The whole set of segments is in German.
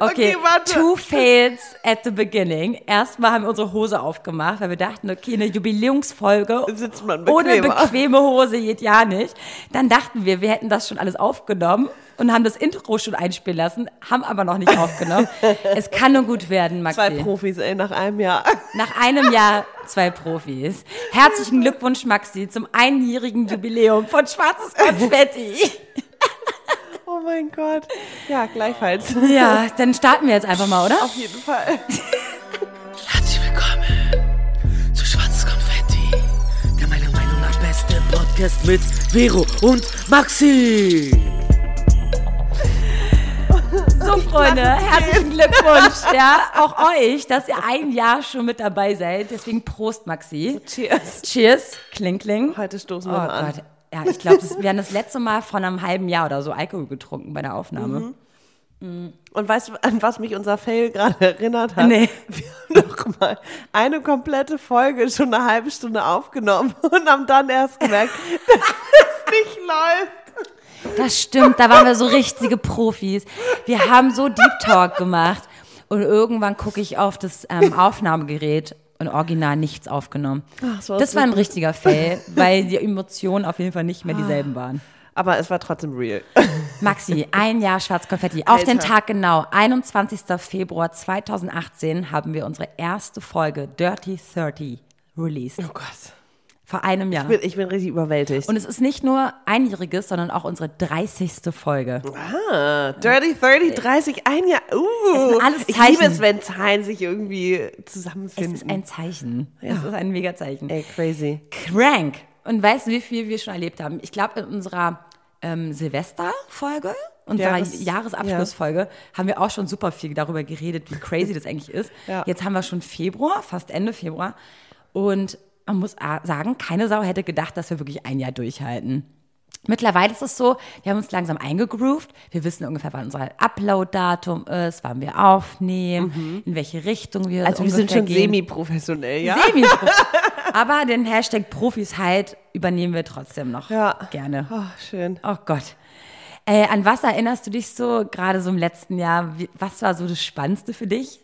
Okay, Okay, warte. two fails at the beginning. Erstmal haben wir unsere Hose aufgemacht, weil wir dachten, okay, eine Jubiläumsfolge Sitzt man ohne bequeme Hose geht ja nicht. Dann dachten wir, wir hätten das schon alles aufgenommen und haben das Intro schon einspielen lassen, haben aber noch nicht aufgenommen. es kann nur gut werden, Maxi. Zwei Profis, ey, nach einem Jahr. Nach einem Jahr zwei Profis. Herzlichen Glückwunsch, Maxi, zum einjährigen Jubiläum von Schwarzes Konfetti. Oh mein Gott. Ja, gleichfalls. Ja, dann starten wir jetzt einfach mal, oder? Auf jeden Fall. Herzlich willkommen zu Schwarzes Konfetti, der meiner Meinung nach beste Podcast mit Vero und Maxi. So, Freunde, herzlichen Glückwunsch, ja, auch euch, dass ihr ein Jahr schon mit dabei seid. Deswegen Prost, Maxi. Cheers. Cheers, kling, kling. Heute stoßen Oh wir mal an. Gott. Ja, ich glaube, wir haben das letzte Mal vor einem halben Jahr oder so Alkohol getrunken bei der Aufnahme. Und weißt du, an was mich unser Fail gerade erinnert hat? Nee. Wir haben doch mal eine komplette Folge schon eine halbe Stunde aufgenommen und haben dann erst gemerkt, dass es nicht läuft. Das stimmt, da waren wir so richtige Profis. Wir haben so Deep Talk gemacht und irgendwann gucke ich auf das ähm, Aufnahmegerät und original nichts aufgenommen. Ach, so das war ein richtiger Fail, weil die Emotionen auf jeden Fall nicht mehr dieselben waren. Aber es war trotzdem real. Maxi, ein Jahr Schwarzkonfetti. Auf den Alter. Tag genau, 21. Februar 2018, haben wir unsere erste Folge Dirty 30 released. Oh Gott. Vor einem Jahr. Ich bin, ich bin richtig überwältigt. Und es ist nicht nur einjähriges, sondern auch unsere 30. Folge. ah, Dirty 30, 30, ein Jahr. Uh, alles ich Zeichen. liebe es, wenn Zahlen sich irgendwie Es zusammenfinden. ist ein Zeichen. Es ist ein Mega-Zeichen. Ey, crazy. Crank. Und weißt du, wie viel wir schon erlebt haben? Ich glaube, in unserer ähm, Silvesterfolge, unserer Jahres- Jahresabschlussfolge, haben wir auch schon super viel darüber geredet, wie crazy das eigentlich ist. Ja. Jetzt haben wir schon Februar, fast Ende Februar. Und man muss a- sagen, keine Sau hätte gedacht, dass wir wirklich ein Jahr durchhalten. Mittlerweile ist es so, wir haben uns langsam eingegroovt. Wir wissen ungefähr, wann unser Upload-Datum ist, wann wir aufnehmen, in welche Richtung wir Mhm. Also wir sind schon semi-professionell, ja? semi Aber den Hashtag Profis halt übernehmen wir trotzdem noch Ja. gerne. Oh, schön. Oh Gott. Äh, an was erinnerst du dich so, gerade so im letzten Jahr? Wie, was war so das Spannendste für dich?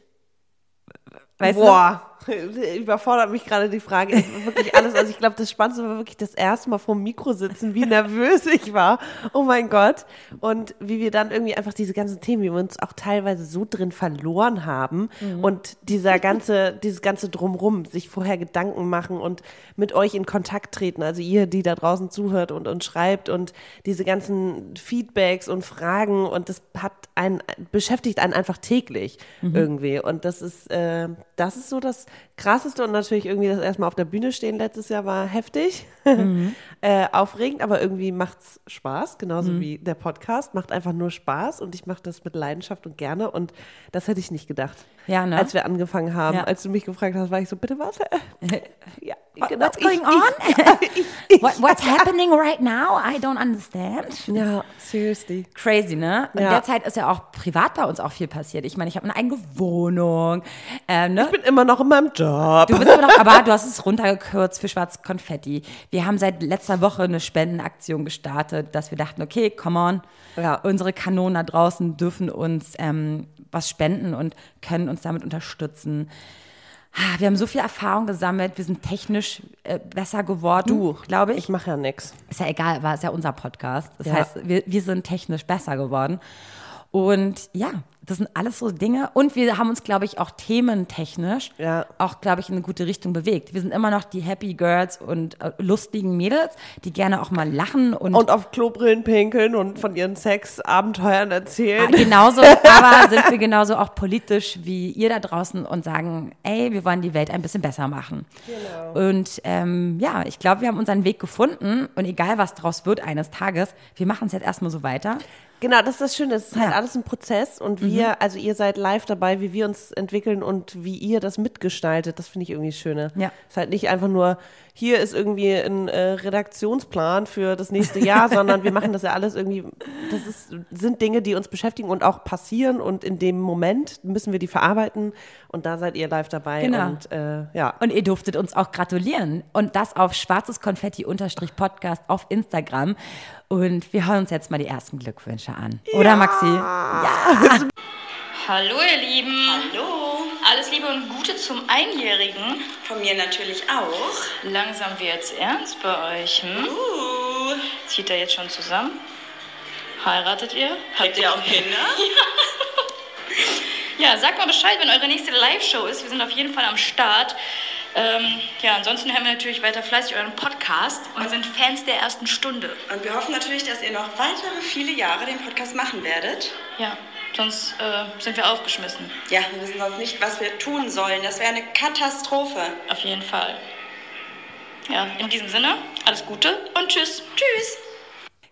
Weißt Boah, überfordert mich gerade die Frage. Ich, wirklich alles. Also ich glaube, das Spannendste war wirklich das erste Mal vor dem Mikro sitzen, wie nervös ich war. Oh mein Gott. Und wie wir dann irgendwie einfach diese ganzen Themen, wie wir uns auch teilweise so drin verloren haben. Und dieser ganze, dieses ganze Drumrum, sich vorher Gedanken machen und mit euch in Kontakt treten. Also ihr, die da draußen zuhört und, und schreibt und diese ganzen Feedbacks und Fragen. Und das hat einen, beschäftigt einen einfach täglich irgendwie. Und das ist, äh, das ist so das Krasseste und natürlich irgendwie das erstmal auf der Bühne stehen letztes Jahr war heftig, äh, aufregend, aber irgendwie macht's Spaß, genauso wie der Podcast, macht einfach nur Spaß und ich mache das mit Leidenschaft und gerne und das hätte ich nicht gedacht. Ja, ne? Als wir angefangen haben, Ja. als du mich gefragt hast, war ich so, bitte was? ja, genau, What's going ich, on? Ich, ich, What, what's happening right now? I don't understand. ja, seriously. Crazy, ne? In Ja. der Zeit ist ja auch privat bei uns auch viel passiert. Ich meine, ich habe eine eigene Wohnung. Ähm, ne? Ich bin immer noch in meinem Job. Du bist aber noch, aber du hast es runtergekürzt für Schwarz Konfetti. Wir haben seit letzter Woche eine Spendenaktion gestartet, dass wir dachten, okay, come on, Ja. unsere Kanonen da draußen dürfen uns ähm, was spenden und können uns damit unterstützen. Wir haben so viel Erfahrung gesammelt, wir sind technisch äh, besser geworden, Du, glaube ich. Ich mache ja nix. Ist ja egal, aber ist ja unser Podcast. Das Ja. heißt, wir, wir sind technisch besser geworden. Und ja, das sind alles so Dinge. Und wir haben uns, glaube ich, auch thementechnisch Ja. auch, glaube ich, in eine gute Richtung bewegt. Wir sind immer noch die Happy Girls und äh, lustigen Mädels, die gerne auch mal lachen und, Und auf Klobrillen pinkeln und von ihren Sexabenteuern erzählen. genauso, aber sind wir genauso auch politisch wie ihr da draußen und sagen, ey, wir wollen die Welt ein bisschen besser machen. Genau. Und ähm, ja, ich glaube, wir haben unseren Weg gefunden und egal was draus wird eines Tages, wir machen es jetzt erstmal so weiter. Genau, das ist das Schöne. Es ist halt Ja. Mhm. alles ein Prozess und wir, also ihr seid live dabei, wie wir uns entwickeln und wie ihr das mitgestaltet. Das finde ich irgendwie das Schöne. Ja. Es ist halt nicht einfach nur, hier ist irgendwie ein äh, Redaktionsplan für das nächste Jahr, sondern wir machen das ja alles irgendwie, das ist, sind Dinge, die uns beschäftigen und auch passieren und in dem Moment müssen wir die verarbeiten und da seid ihr live dabei. Genau. Und äh, ja. Und ihr durftet uns auch gratulieren. Und das auf schwarzes Konfetti-Podcast auf Instagram. Und wir hören uns jetzt mal die ersten Glückwünsche an. Oder Maxi? Hallo ihr Lieben. Hallo. Alles Liebe und Gute zum Einjährigen. Von mir natürlich auch. Langsam wird's ernst bei euch, hm? Uh, Zieht ihr jetzt schon zusammen? Heiratet ihr? habt ihr auch Kinder? Ja, sagt mal Bescheid, wenn eure nächste Live-Show ist. Wir sind auf jeden Fall am Start. Ähm, ja, ansonsten hören wir natürlich weiter fleißig euren Podcast und sind Fans der ersten Stunde. Und wir hoffen natürlich, dass ihr noch weitere viele Jahre den Podcast machen werdet. Ja, sonst äh, sind wir aufgeschmissen. Ja, wir wissen sonst nicht, was wir tun sollen. Das wäre eine Katastrophe. Auf jeden Fall. Ja, in diesem Sinne, alles Gute und tschüss. Tschüss.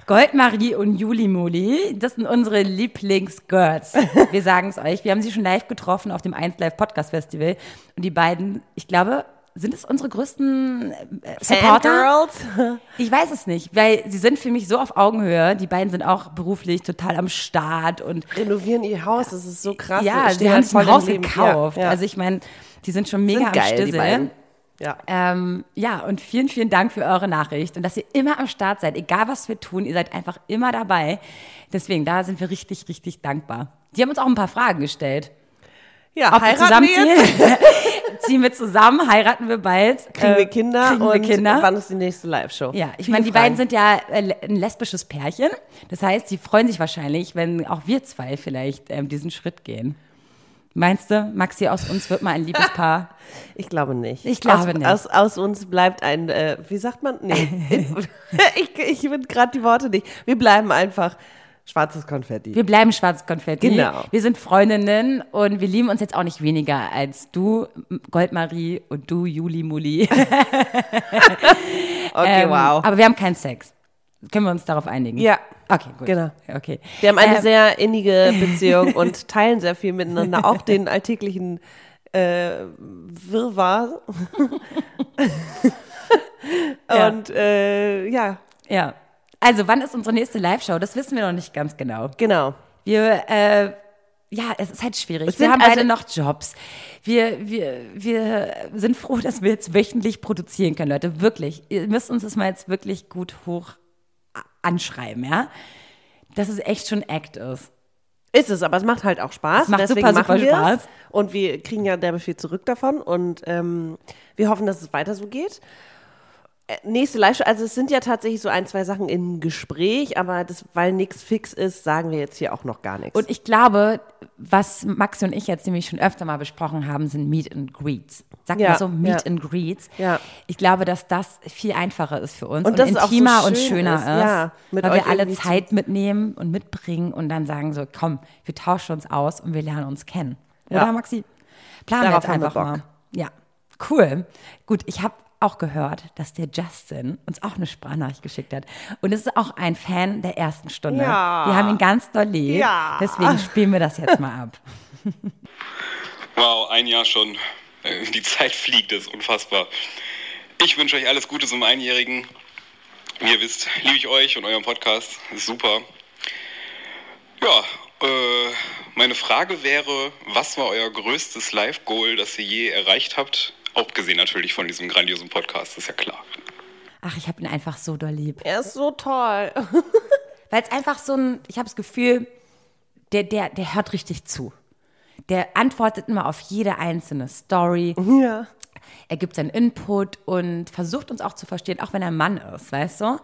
Goldmarie und Juli Moli, das sind unsere Lieblingsgirls. Wir sagen es euch. Wir haben sie schon live getroffen auf dem 1 Live Podcast Festival. Und die beiden, ich glaube, sind es unsere größten äh, Supporter? Fangirls. Ich weiß es nicht, weil sie sind für mich so auf Augenhöhe. Die beiden sind auch beruflich total am Start und Renovieren ihr Haus, das ist so krass. ja, sie stehen haben halt sich ein Haus gekauft. Ja, ja. Also ich meine, die sind schon mega Sind geil, am die Stissel. Ja. Ähm, ja, und vielen, vielen Dank für eure Nachricht und dass ihr immer am Start seid, egal was wir tun, ihr seid einfach immer dabei. Deswegen, da sind wir richtig, richtig dankbar. Die haben uns auch ein paar Fragen gestellt. ja, Ob wir heiraten wir jetzt? zusammenziehen? Ziehen wir zusammen, heiraten wir bald. Kriegen wir Kinder kriegen wir und Kinder. wann ist die nächste Live-Show? Ja, ich meine, die Fragen. beiden sind ja äh, ein lesbisches Pärchen. Das heißt, die freuen sich wahrscheinlich, wenn auch wir zwei vielleicht ähm, diesen Schritt gehen. Meinst du, Maxi, aus uns wird mal ein Liebespaar? Ich glaube nicht. Ich glaube aus, nicht. Aus, aus uns bleibt ein, äh, wie sagt man? Nee. ich ich finde gerade die Worte nicht. Wir bleiben einfach schwarzes Konfetti. Wir bleiben schwarzes Konfetti. Genau. Wir sind Freundinnen und wir lieben uns jetzt auch nicht weniger als du, Goldmarie, und du, Juli Muli. okay, Ähm, wow. Aber wir haben keinen Sex. Können wir uns darauf einigen? Ja. Okay, gut. Genau. Okay. Wir haben eine Ähm, sehr innige Beziehung und teilen sehr viel miteinander, auch den alltäglichen äh, Wirrwarr. Ja. und äh, ja, Ja. Also, wann ist unsere nächste Live-Show? Das wissen wir noch nicht ganz genau. genau. Wir, äh, ja, es ist halt schwierig. Es wir haben also- beide noch Jobs. Wir, wir, wir sind froh, dass wir jetzt wöchentlich produzieren können, Leute. Wirklich. Ihr müsst uns das mal jetzt wirklich gut hoch anschreiben, ja? Dass es echt schon Act ist. Ist es, aber es macht halt auch Spaß. Es macht Deswegen super, machen super. Spaß. Und wir kriegen ja derbe viel zurück davon. Und ähm, wir hoffen, dass es weiter so geht. Äh, Nächste Live-Show, also es sind ja tatsächlich so ein, zwei Sachen im Gespräch, aber das, weil nichts fix ist, sagen wir jetzt hier auch noch gar nichts. Und ich glaube, was Maxi und ich jetzt nämlich schon öfter mal besprochen haben, sind Meet and Greets. Sag Ja, mal so, Meet ja. and Greets. Ja. Ich glaube, dass das viel einfacher ist für uns Und und, es auch so intimer und schön schöner ist, ist, ja, weil wir alle Zeit mitnehmen und mitbringen und dann sagen so, komm, wir tauschen uns aus und wir lernen uns kennen. Oder Ja. Maxi? Planen wir Darauf jetzt wir einfach Bock. mal. Ja, cool. Gut, ich habe auch gehört, dass der Justin uns auch eine Sprachnachricht geschickt hat. Und es ist auch ein Fan der ersten Stunde. Ja. Wir haben ihn ganz doll lieb. Ja. Deswegen spielen wir das jetzt mal ab. Wow, ein Jahr schon. Äh, Die Zeit fliegt, das ist unfassbar. Ich wünsche euch alles Gute zum Einjährigen. Wie ihr wisst, liebe ich euch und euren Podcast. Ist super. Ja, äh, meine Frage wäre, was war euer größtes Live-Goal, das ihr je erreicht habt? Abgesehen natürlich von diesem grandiosen Podcast, ist ja klar. Ach, ich habe ihn einfach so doll lieb. er ist so toll. Weil es einfach so ein, ich habe das Gefühl, der, der, der hört richtig zu. Der antwortet immer auf jede einzelne Story. ja. Er gibt seinen Input und versucht uns auch zu verstehen, auch wenn er ein Mann ist, weißt du?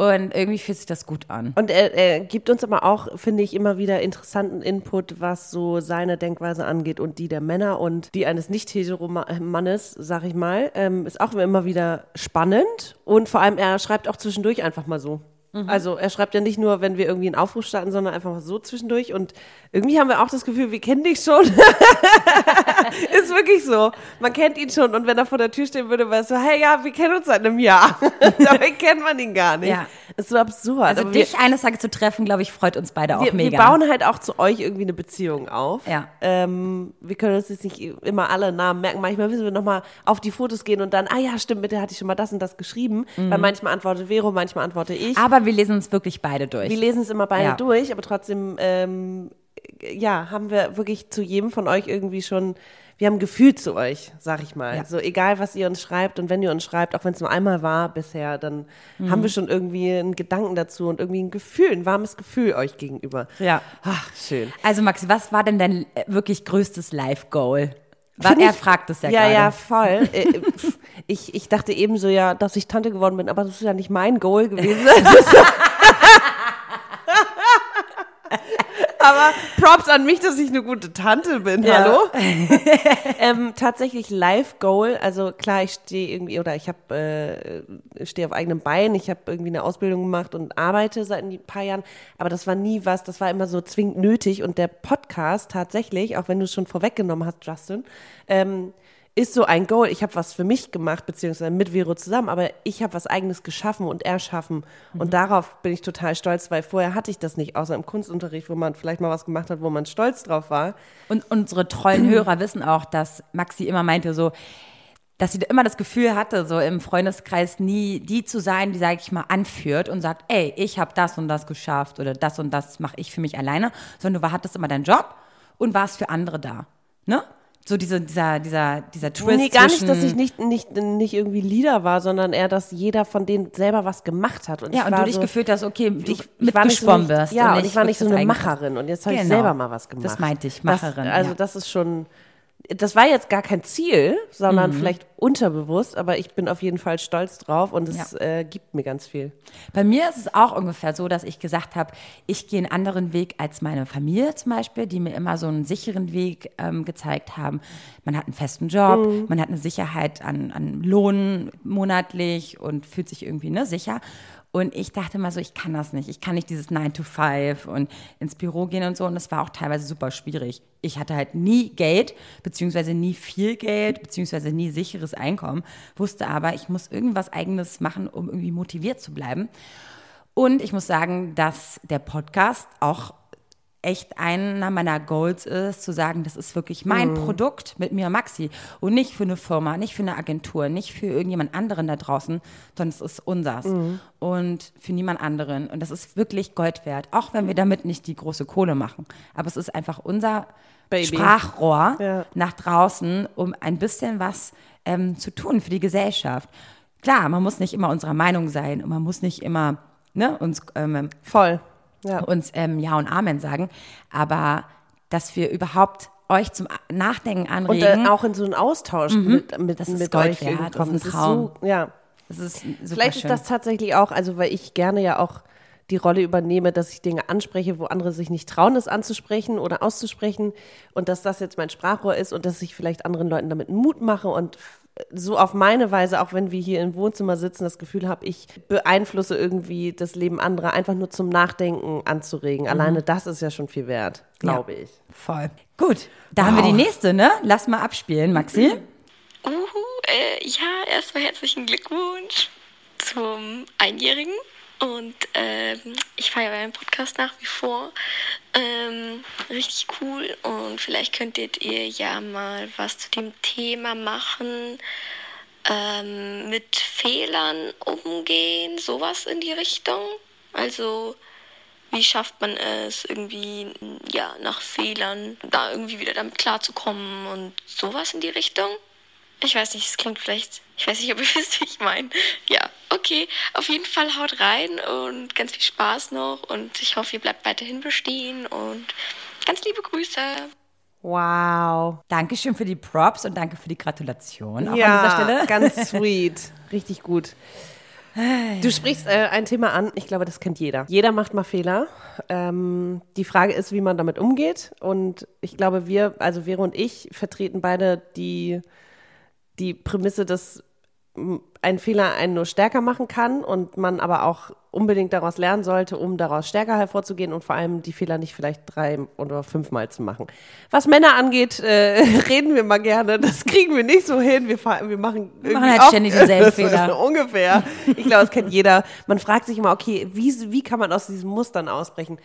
Und irgendwie fühlt sich das gut an. Und er, er gibt uns aber auch, finde ich, immer wieder interessanten Input, was so seine Denkweise angeht und die der Männer und die eines nicht-hetero-Mannes, sag ich mal, ähm, ist auch immer wieder spannend. Und vor allem, er schreibt auch zwischendurch einfach mal so. Also er schreibt ja nicht nur, wenn wir irgendwie einen Aufruf starten, sondern einfach mal so zwischendurch. Und irgendwie haben wir auch das Gefühl, wir kennen dich schon. ist wirklich so. Man kennt ihn schon. Und wenn er vor der Tür stehen würde, wäre es so, hey, ja, wir kennen uns seit einem Jahr. Dabei kennt man ihn gar nicht. Ja. Ist so absurd. Also Aber wir- dich eines Tages zu treffen, glaube ich, freut uns beide auch wir, mega. wir bauen halt auch zu euch irgendwie eine Beziehung auf. Ja. Ähm, wir können uns jetzt nicht immer alle Namen merken. Manchmal müssen wir nochmal auf die Fotos gehen und dann, ah ja, stimmt, mit der hatte ich schon mal das und das geschrieben. Weil manchmal antwortet Vero, manchmal antworte ich. Mhm. Aber wir lesen uns wirklich beide durch. wir lesen es immer beide Ja. durch, aber trotzdem, ähm, ja, haben wir wirklich zu jedem von euch irgendwie schon, wir haben Gefühl zu euch, sag ich mal. Ja. So egal, was ihr uns schreibt und wenn ihr uns schreibt, auch wenn es nur einmal war bisher, dann Mhm. haben wir schon irgendwie einen Gedanken dazu und irgendwie ein Gefühl, ein warmes Gefühl euch gegenüber. Ja. Ach, schön. Also Maxi, was war denn dein äh, wirklich größtes Life-Goal? War- Er fragt es ja, Ja, gerade. ja, voll. Äh, äh, ich, ich dachte ebenso ja, dass ich Tante geworden bin, aber das ist ja nicht mein Goal gewesen. aber Props an mich, dass ich eine gute Tante bin. Ja. Hallo? ähm, tatsächlich Life Goal. Also klar, ich stehe irgendwie oder ich habe äh, stehe auf eigenem Bein. Ich habe irgendwie eine Ausbildung gemacht und arbeite seit ein paar Jahren. Aber das war nie was. Das war immer so zwingend nötig. Und der Podcast tatsächlich, auch wenn du es schon vorweggenommen hast, Justin, ähm, ist so ein Goal. Ich habe was für mich gemacht, beziehungsweise mit Vero zusammen, aber ich habe was eigenes geschaffen und erschaffen. Und darauf bin ich total stolz, weil vorher hatte ich das nicht, außer im Kunstunterricht, wo man vielleicht mal was gemacht hat, wo man stolz drauf war. Und unsere treuen Hörer wissen auch, dass Maxi immer meinte so, dass sie immer das Gefühl hatte, so im Freundeskreis nie die zu sein, die, sage ich mal, anführt und sagt, ey, ich habe das und das geschafft oder das und das mache ich für mich alleine, sondern du hattest immer deinen Job und warst für andere da. Ne? So diese, dieser, dieser, dieser Twist Nee, gar nicht, dass ich nicht, nicht, nicht irgendwie Leader war, sondern eher, dass jeder von denen selber was gemacht hat. Und Ja, ich und du dich so, gefühlt hast, okay, ich, ich war nicht so mitgeschwommen nicht, wirst. Ja, und ich war nicht so eine Macherin. Und jetzt habe ich Genau. selber mal was gemacht. Das meinte ich, Macherin, Das, also ja. das ist schon, das war jetzt gar kein Ziel, Mhm. sondern vielleicht unterbewusst, aber ich bin auf jeden Fall stolz drauf und es Ja. äh, gibt mir ganz viel. Bei mir ist es auch ungefähr so, dass ich gesagt habe, ich gehe einen anderen Weg als meine Familie zum Beispiel, die mir immer so einen sicheren Weg ähm, gezeigt haben. Man hat einen festen Job, man hat eine Sicherheit an, an Lohn monatlich und fühlt sich irgendwie ne, sicher. Und ich dachte mal so, ich kann das nicht. Ich kann nicht dieses 9 to 5 und ins Büro gehen und so. Und das war auch teilweise super schwierig. Ich hatte halt nie Geld, beziehungsweise nie viel Geld, beziehungsweise nie sicheres Einkommen, wusste aber, ich muss irgendwas Eigenes machen, um irgendwie motiviert zu bleiben. Und ich muss sagen, dass der Podcast auch echt einer meiner Goals ist, zu sagen, das ist wirklich mein Produkt mit mir und Maxi und nicht für eine Firma, nicht für eine Agentur, nicht für irgendjemand anderen da draußen, sondern es ist unsers und für niemand anderen. Und das ist wirklich Gold wert, auch wenn wir damit nicht die große Kohle machen. Aber es ist einfach unser Baby. Sprachrohr Ja. nach draußen, um ein bisschen was ähm, zu tun für die Gesellschaft. Klar, man muss nicht immer unserer Meinung sein und man muss nicht immer ne, uns ähm, Voll. Ja. uns ähm, Ja und Amen sagen, aber dass wir überhaupt euch zum Nachdenken Und anregen, äh, auch in so einen Austausch mit, mit, Mhm. Das ist mit Gold euch wert, das ist ein Traum. so, ja. das ist Vielleicht ist schön. das tatsächlich auch, also weil ich gerne ja auch die Rolle übernehme, dass ich Dinge anspreche, wo andere sich nicht trauen, es anzusprechen oder auszusprechen und dass das jetzt mein Sprachrohr ist und dass ich vielleicht anderen Leuten damit Mut mache und so auf meine Weise, auch wenn wir hier im Wohnzimmer sitzen, das Gefühl habe, ich beeinflusse irgendwie das Leben anderer, einfach nur zum Nachdenken anzuregen. Alleine das ist ja schon viel wert, glaube ich. Voll. Gut, da haben wir die nächste, ne? Lass mal abspielen, Maxi. Uhu, äh, ja, erstmal herzlichen Glückwunsch zum Einjährigen. Und ähm, ich feiere euren Podcast nach wie vor. Ähm, richtig cool. Und vielleicht könntet ihr ja mal was zu dem Thema machen. Ähm, mit Fehlern umgehen, sowas in die Richtung. Also, wie schafft man es, irgendwie, ja, nach Fehlern da irgendwie wieder damit klarzukommen und sowas in die Richtung? Ich weiß nicht, es klingt vielleicht, ich weiß nicht, ob ihr wisst, wie ich meine. Ja, okay. Auf jeden Fall haut rein und ganz viel Spaß noch und ich hoffe, ihr bleibt weiterhin bestehen und ganz liebe Grüße. Wow. Dankeschön für die Props und danke für die Gratulation auch ja, an dieser Stelle. ganz sweet. Richtig gut. Du sprichst äh, ein Thema an, ich glaube, das kennt jeder. Jeder macht mal Fehler. Ähm, die Frage ist, wie man damit umgeht. Und ich glaube, wir, also Vero und ich, vertreten beide die, die Prämisse, dass ein Fehler einen nur stärker machen kann und man aber auch unbedingt daraus lernen sollte, um daraus stärker hervorzugehen und vor allem die Fehler nicht vielleicht drei oder fünfmal zu machen. Was Männer angeht, äh, reden wir mal gerne. Das kriegen wir nicht so hin. Wir, wir machen, irgendwie halt auch- ständig denselben Fehler. Ungefähr. Ich glaube, das kennt jeder. Man fragt sich immer, okay, wie, wie kann man aus diesen Mustern ausbrechen?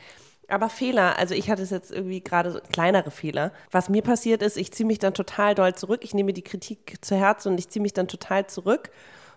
Aber Fehler, also ich hatte es jetzt irgendwie gerade so kleinere Fehler. Was mir passiert ist, ich ziehe mich dann total doll zurück. Ich nehme die Kritik zu Herzen und ich ziehe mich dann total zurück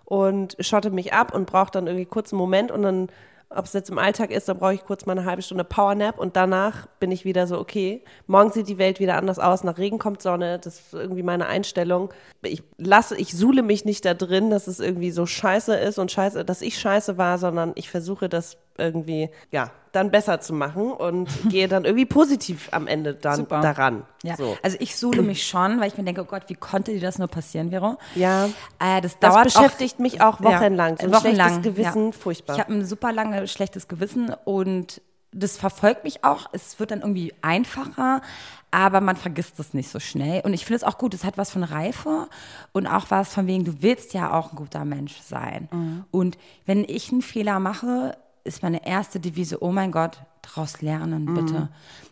und schotte mich ab und brauche dann irgendwie kurz einen Moment und dann ob es jetzt im Alltag ist, da brauche ich kurz mal eine halbe Stunde Powernap und danach bin ich wieder so, okay, morgen sieht die Welt wieder anders aus, nach Regen kommt Sonne, das ist irgendwie meine Einstellung. Ich lasse, ich suhle mich nicht da drin, dass es irgendwie so scheiße ist und scheiße, dass ich scheiße war, sondern ich versuche das irgendwie, ja, dann besser zu machen und gehe dann irgendwie positiv am Ende dann Super. daran. Ja, So. also ich suhle mich schon, weil ich mir denke, oh Gott, wie konnte dir das nur passieren, Vero? Ja. Äh, das Das dauert beschäftigt auch, mich auch wochenlang. So ein wochenlang, schlechtes Gewissen, ja. furchtbar. Ich habe ein super lange schlechtes Gewissen und das verfolgt mich auch. Es wird dann irgendwie einfacher, aber man vergisst es nicht so schnell. Und ich finde es auch gut, es hat was von Reife und auch was von wegen, du willst ja auch ein guter Mensch sein. Mhm. Und wenn ich einen Fehler mache, ist meine erste Devise, oh mein Gott, daraus lernen, Mhm. bitte.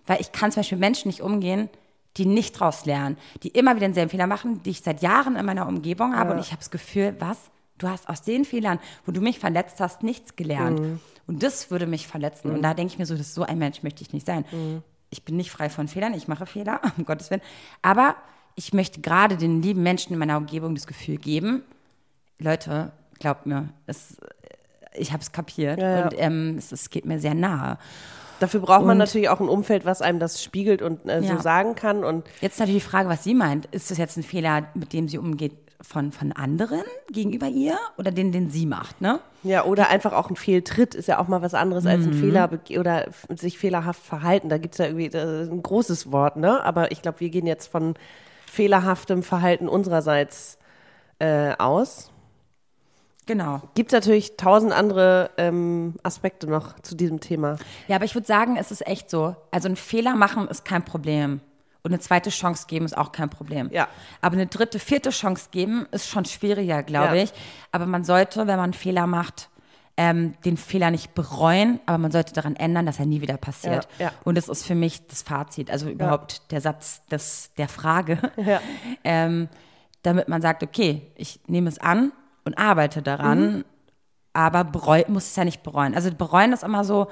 Weil ich kann zum Beispiel Menschen nicht umgehen, die nicht daraus lernen, die immer wieder denselben Fehler machen, die ich seit Jahren in meiner Umgebung habe. Und ich habe das Gefühl, was? Du hast aus den Fehlern, wo du mich verletzt hast, nichts gelernt. Mhm. Und das würde mich verletzen. Und da denke ich mir so, das so ein Mensch möchte ich nicht sein. Mhm. Ich bin nicht frei von Fehlern, ich mache Fehler, um Gottes Willen. Aber ich möchte gerade den lieben Menschen in meiner Umgebung das Gefühl geben, Leute, glaubt mir, es, ich habe es kapiert Ja, ja. und ähm, es, es geht mir sehr nahe. Dafür braucht man Und- natürlich auch ein Umfeld, was einem das spiegelt und äh, so sagen kann. Und Jetzt ist natürlich die Frage, was sie meint. Ist das jetzt ein Fehler, mit dem sie umgeht von, von anderen gegenüber ihr oder den, den sie macht, ne? ja, oder einfach auch ein Fehltritt ist ja auch mal was anderes als ein Mhm. Fehler oder sich fehlerhaft verhalten. Da gibt's ja irgendwie ein großes Wort, ne? Aber ich glaube, wir gehen jetzt von fehlerhaftem Verhalten unsererseits äh, aus. Genau. Gibt es natürlich tausend andere ähm, Aspekte noch zu diesem Thema. Ja, aber ich würde sagen, es ist echt so. Also ein Fehler machen ist kein Problem. Und eine zweite Chance geben ist auch kein Problem. Ja. Aber eine dritte, vierte Chance geben ist schon schwieriger, glaube Ja. ich. Aber man sollte, wenn man einen Fehler macht, ähm, den Fehler nicht bereuen, aber man sollte daran ändern, dass er nie wieder passiert. Ja, ja. Und das ist für mich das Fazit, also überhaupt der Satz des, der Frage. Ja. ähm, damit man sagt, okay, ich nehme es an und arbeite daran, Mhm. aber bereu, muss es ja nicht bereuen. Also bereuen ist immer so,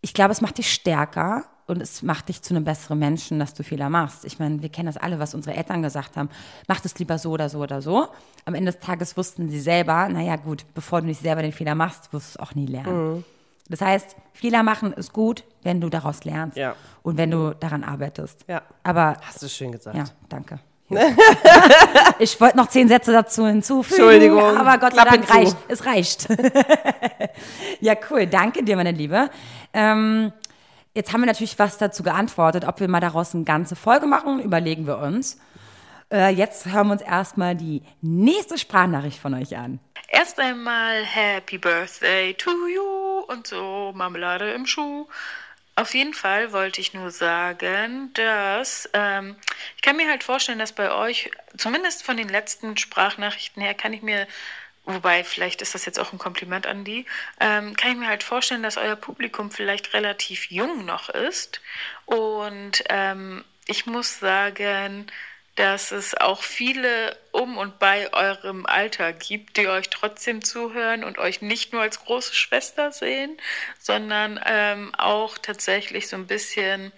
ich glaube, es macht dich stärker und es macht dich zu einem besseren Menschen, dass du Fehler machst. Ich meine, wir kennen das alle, was unsere Eltern gesagt haben. Mach es lieber so oder so oder so. Am Ende des Tages wussten sie selber, naja gut, bevor du nicht selber den Fehler machst, wirst du es auch nie lernen. Mhm. Das heißt, Fehler machen ist gut, wenn du daraus lernst Ja. und wenn du daran arbeitest. Ja. Aber Hast du schön gesagt. ja, danke. ich wollte noch zehn Sätze dazu hinzufügen. Entschuldigung, Aber Gott sei Dank reicht. Es reicht. ja, cool. Danke dir, meine Liebe. Ähm, jetzt haben wir natürlich was dazu geantwortet. Ob wir mal daraus eine ganze Folge machen, überlegen wir uns. Äh, jetzt hören wir uns erstmal die nächste Sprachnachricht von euch an. Erst einmal Happy Birthday to you und so Marmelade im Schuh. Auf jeden Fall wollte ich nur sagen, dass ähm, ich kann mir halt vorstellen, dass bei euch, zumindest von den letzten Sprachnachrichten her, kann ich mir, wobei vielleicht ist das jetzt auch ein Kompliment an die, ähm, kann ich mir halt vorstellen, dass euer Publikum vielleicht relativ jung noch ist. Und ähm, ich muss sagen, dass es auch viele um und bei eurem Alter gibt, die euch trotzdem zuhören und euch nicht nur als große Schwester sehen, sondern ähm, auch tatsächlich so ein bisschen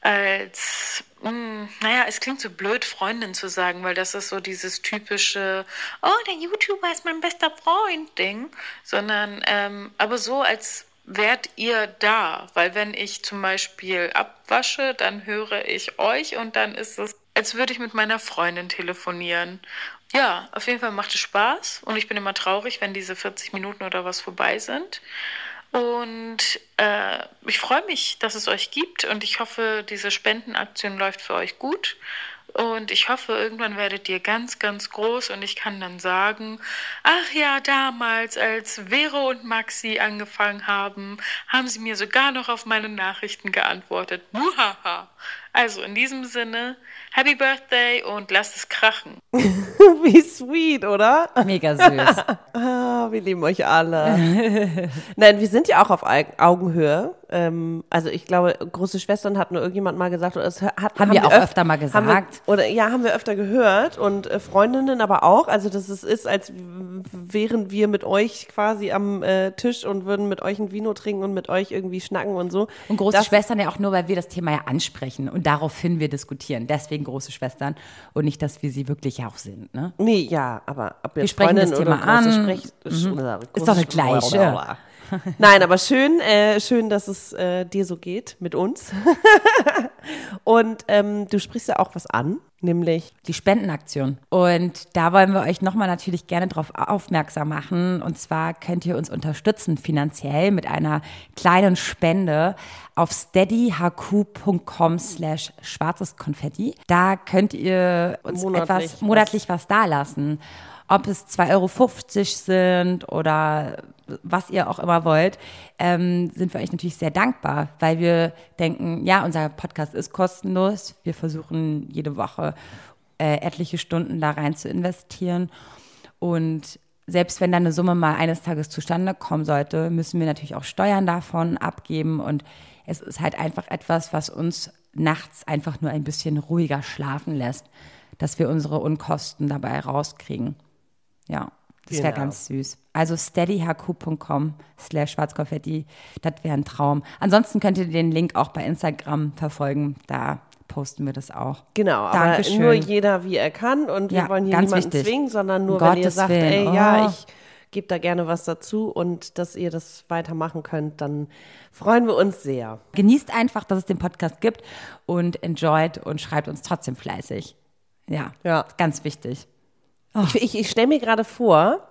als, mh, naja, es klingt so blöd, Freundin zu sagen, weil das ist so dieses typische, oh, der YouTuber ist mein bester Freund Ding, sondern ähm, aber so als wärt ihr da, weil wenn ich zum Beispiel abwasche, dann höre ich euch und dann ist es, als würde ich mit meiner Freundin telefonieren. Ja, auf jeden Fall macht es Spaß und ich bin immer traurig, wenn diese 40 Minuten oder was vorbei sind. Und äh, ich freue mich, dass es euch gibt und ich hoffe, diese Spendenaktion läuft für euch gut. Und ich hoffe, irgendwann werdet ihr ganz, ganz groß und ich kann dann sagen, ach ja, damals, als Vero und Maxi angefangen haben, haben sie mir sogar noch auf meine Nachrichten geantwortet. Muhaha. Also in diesem Sinne, Happy Birthday und lasst es krachen. Wie sweet, oder? Mega süß. Ah, wir lieben euch alle. Nein, wir sind ja auch auf Au- Augenhöhe. Ähm, also ich glaube, große Schwestern hat nur irgendjemand mal gesagt. Oder es hat, Haben wir auch öf- öfter mal Haben wir, gesagt. oder ja, haben wir öfter gehört und äh, Freundinnen aber auch. Also dass es ist, als wären wir mit euch quasi am äh, Tisch und würden mit euch ein Vino trinken und mit euch irgendwie schnacken und so. Und große Das- Schwestern ja auch nur, weil wir das Thema ja ansprechen und daraufhin wir diskutieren. Deswegen große Schwestern und nicht, dass wir sie wirklich auch sind. Ne? Nee, ja, aber ob Wir sprechen das Thema an. Sprech, Mhm. Ist doch das Gleiche. Nein, aber schön, äh, schön, dass es äh, dir so geht mit uns. Und ähm, du sprichst ja auch was an, nämlich die Spendenaktion. Und da wollen wir euch nochmal natürlich gerne darauf aufmerksam machen. Und zwar könnt ihr uns unterstützen finanziell mit einer kleinen Spende auf steadyhq.com slash schwarzes Konfetti. Da könnt ihr uns Monatlich etwas monatlich was dalassen. Ob es 2,50 Euro sind oder was ihr auch immer wollt, ähm, sind wir euch natürlich sehr dankbar, weil wir denken, ja, unser Podcast ist kostenlos. Wir versuchen jede Woche äh, etliche Stunden da rein zu investieren. Und selbst wenn dann eine Summe mal eines Tages zustande kommen sollte, müssen wir natürlich auch Steuern davon abgeben. Und es ist halt einfach etwas, was uns nachts einfach nur ein bisschen ruhiger schlafen lässt, dass wir unsere Unkosten dabei rauskriegen. Ja, das wäre Genau. ganz süß. Also steadyhq.com slash schwarzkonfetti, das wäre ein Traum. Ansonsten könnt ihr den Link auch bei Instagram verfolgen, da posten wir das auch. Genau, aber Dankeschön. nur jeder, wie er kann. Und wir Ja, wollen hier niemanden wichtig. zwingen, sondern nur, Um wenn ihr Gottes sagt, Willen. ey, ja, Oh. ich gebe da gerne was dazu und dass ihr das weitermachen könnt, dann freuen wir uns sehr. Genießt einfach, dass es den Podcast gibt und enjoyt und schreibt uns trotzdem fleißig. Ja, Ja. ganz wichtig. Ich, ich, ich stelle mir gerade vor,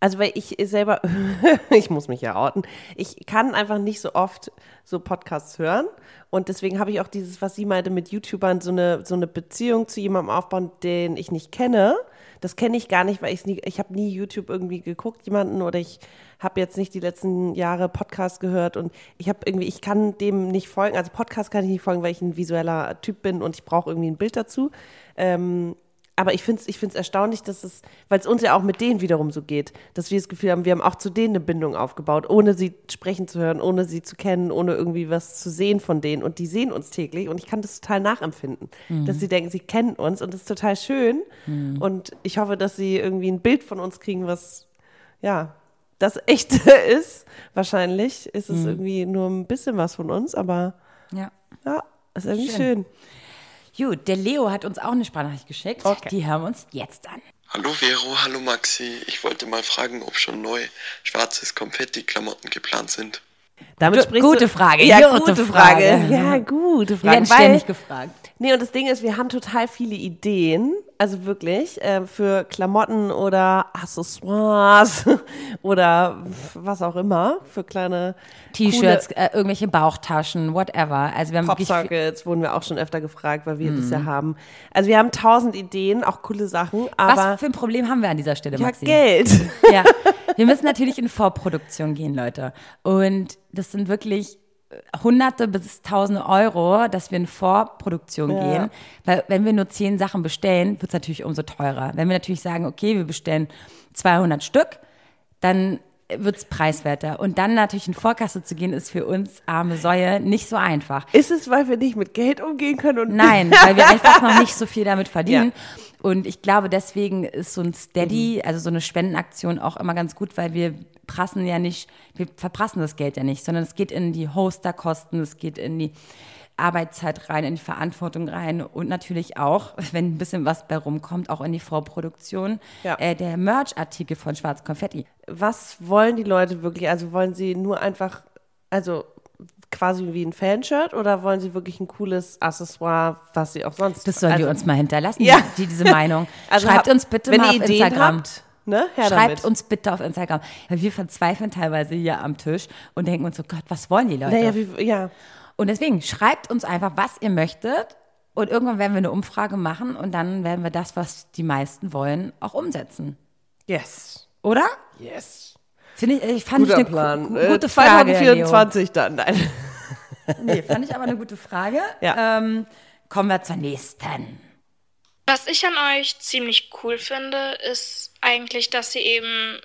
also weil ich selber, ich muss mich ja outen, ich kann einfach nicht so oft so Podcasts hören und deswegen habe ich auch dieses, was sie meinte mit YouTubern, so eine, so eine Beziehung zu jemandem aufbauen, den ich nicht kenne. Das kenne ich gar nicht, weil nie, ich habe nie YouTube irgendwie geguckt, jemanden oder ich habe jetzt nicht die letzten Jahre Podcast gehört und ich habe irgendwie, ich kann dem nicht folgen, also Podcast kann ich nicht folgen, weil ich ein visueller Typ bin und ich brauche irgendwie ein Bild dazu. Ähm, aber ich finde es ich find's erstaunlich, dass es, weil es uns ja auch mit denen wiederum so geht, dass wir das Gefühl haben, wir haben auch zu denen eine Bindung aufgebaut, ohne sie sprechen zu hören, ohne sie zu kennen, ohne irgendwie was zu sehen von denen. Und die sehen uns täglich und ich kann das total nachempfinden, dass sie denken, sie kennen uns und das ist total schön. Und ich hoffe, dass sie irgendwie ein Bild von uns kriegen, was, ja, das echt ist. Wahrscheinlich ist es irgendwie nur ein bisschen was von uns, aber Ja. ja, ist irgendwie schön. Gut, der Leo hat uns auch eine Sprachnachricht geschickt. Okay. Die hören wir uns jetzt an. Hallo Vero, hallo Maxi. Ich wollte mal fragen, ob schon neu schwarzes Konfetti-Klamotten geplant sind. Damit Du- sprichst gute du, Frage, Ja, gute gute Frage. Frage. Ja, gute Wir Frage. werden ständig gefragt. Nee, und das Ding ist, wir haben total viele Ideen, also wirklich, äh, für Klamotten oder Accessoires oder was auch immer, für kleine T-Shirts, äh, irgendwelche Bauchtaschen, whatever. Also wir haben viel- Popsockets wurden wir auch schon öfter gefragt, weil wir das ja haben. Also wir haben tausend Ideen, auch coole Sachen, aber Was für ein Problem haben wir an dieser Stelle, ja, Maxi? Geld. Ja, wir müssen natürlich in Vorproduktion gehen, Leute. Und das sind wirklich Hunderte bis Tausende Euro, dass wir in Vorproduktion gehen. Weil wenn wir nur zehn Sachen bestellen, wird es natürlich umso teurer. Wenn wir natürlich sagen, okay, wir bestellen 200 Stück, dann wird es preiswerter. Und dann natürlich in Vorkasse zu gehen, ist für uns arme Säue nicht so einfach. Ist es, weil wir nicht mit Geld umgehen können und Nein, weil wir einfach noch nicht so viel damit verdienen. Und ich glaube, deswegen ist so ein Steady, also so eine Spendenaktion auch immer ganz gut, weil wir prassen ja nicht, wir verprassen das Geld ja nicht, sondern es geht in die Hosterkosten, es geht in die Arbeitszeit rein, in die Verantwortung rein und natürlich auch, wenn ein bisschen was bei rumkommt, auch in die Vorproduktion Ja. äh, der Merch-Artikel von Schwarz Konfetti. was wollen die Leute wirklich? Also wollen sie nur einfach, also quasi wie ein Fanshirt oder wollen sie wirklich ein cooles Accessoire, was sie auch sonst Das sollen also, die uns mal hinterlassen, Ja. die, diese Meinung. Also Schreibt hab- uns bitte wenn mal auf Ideen Instagram. Habt, ne? Her Schreibt damit. uns bitte auf Instagram. Weil wir verzweifeln teilweise hier am Tisch und denken uns so, Gott, was wollen die Leute? Naja, wie, ja. und deswegen schreibt uns einfach, was ihr möchtet. Und irgendwann werden wir eine Umfrage machen und dann werden wir das, was die meisten wollen, auch umsetzen. Yes. Oder? Yes. Finde ich, ich fand Guter ich eine Plan. gu- Äh, gute Frage. 2024 dann. Nein. Nee, fand ich aber eine gute Frage. Ja. Ähm, kommen wir zur nächsten. Was ich an euch ziemlich cool finde, ist eigentlich, dass ihr eben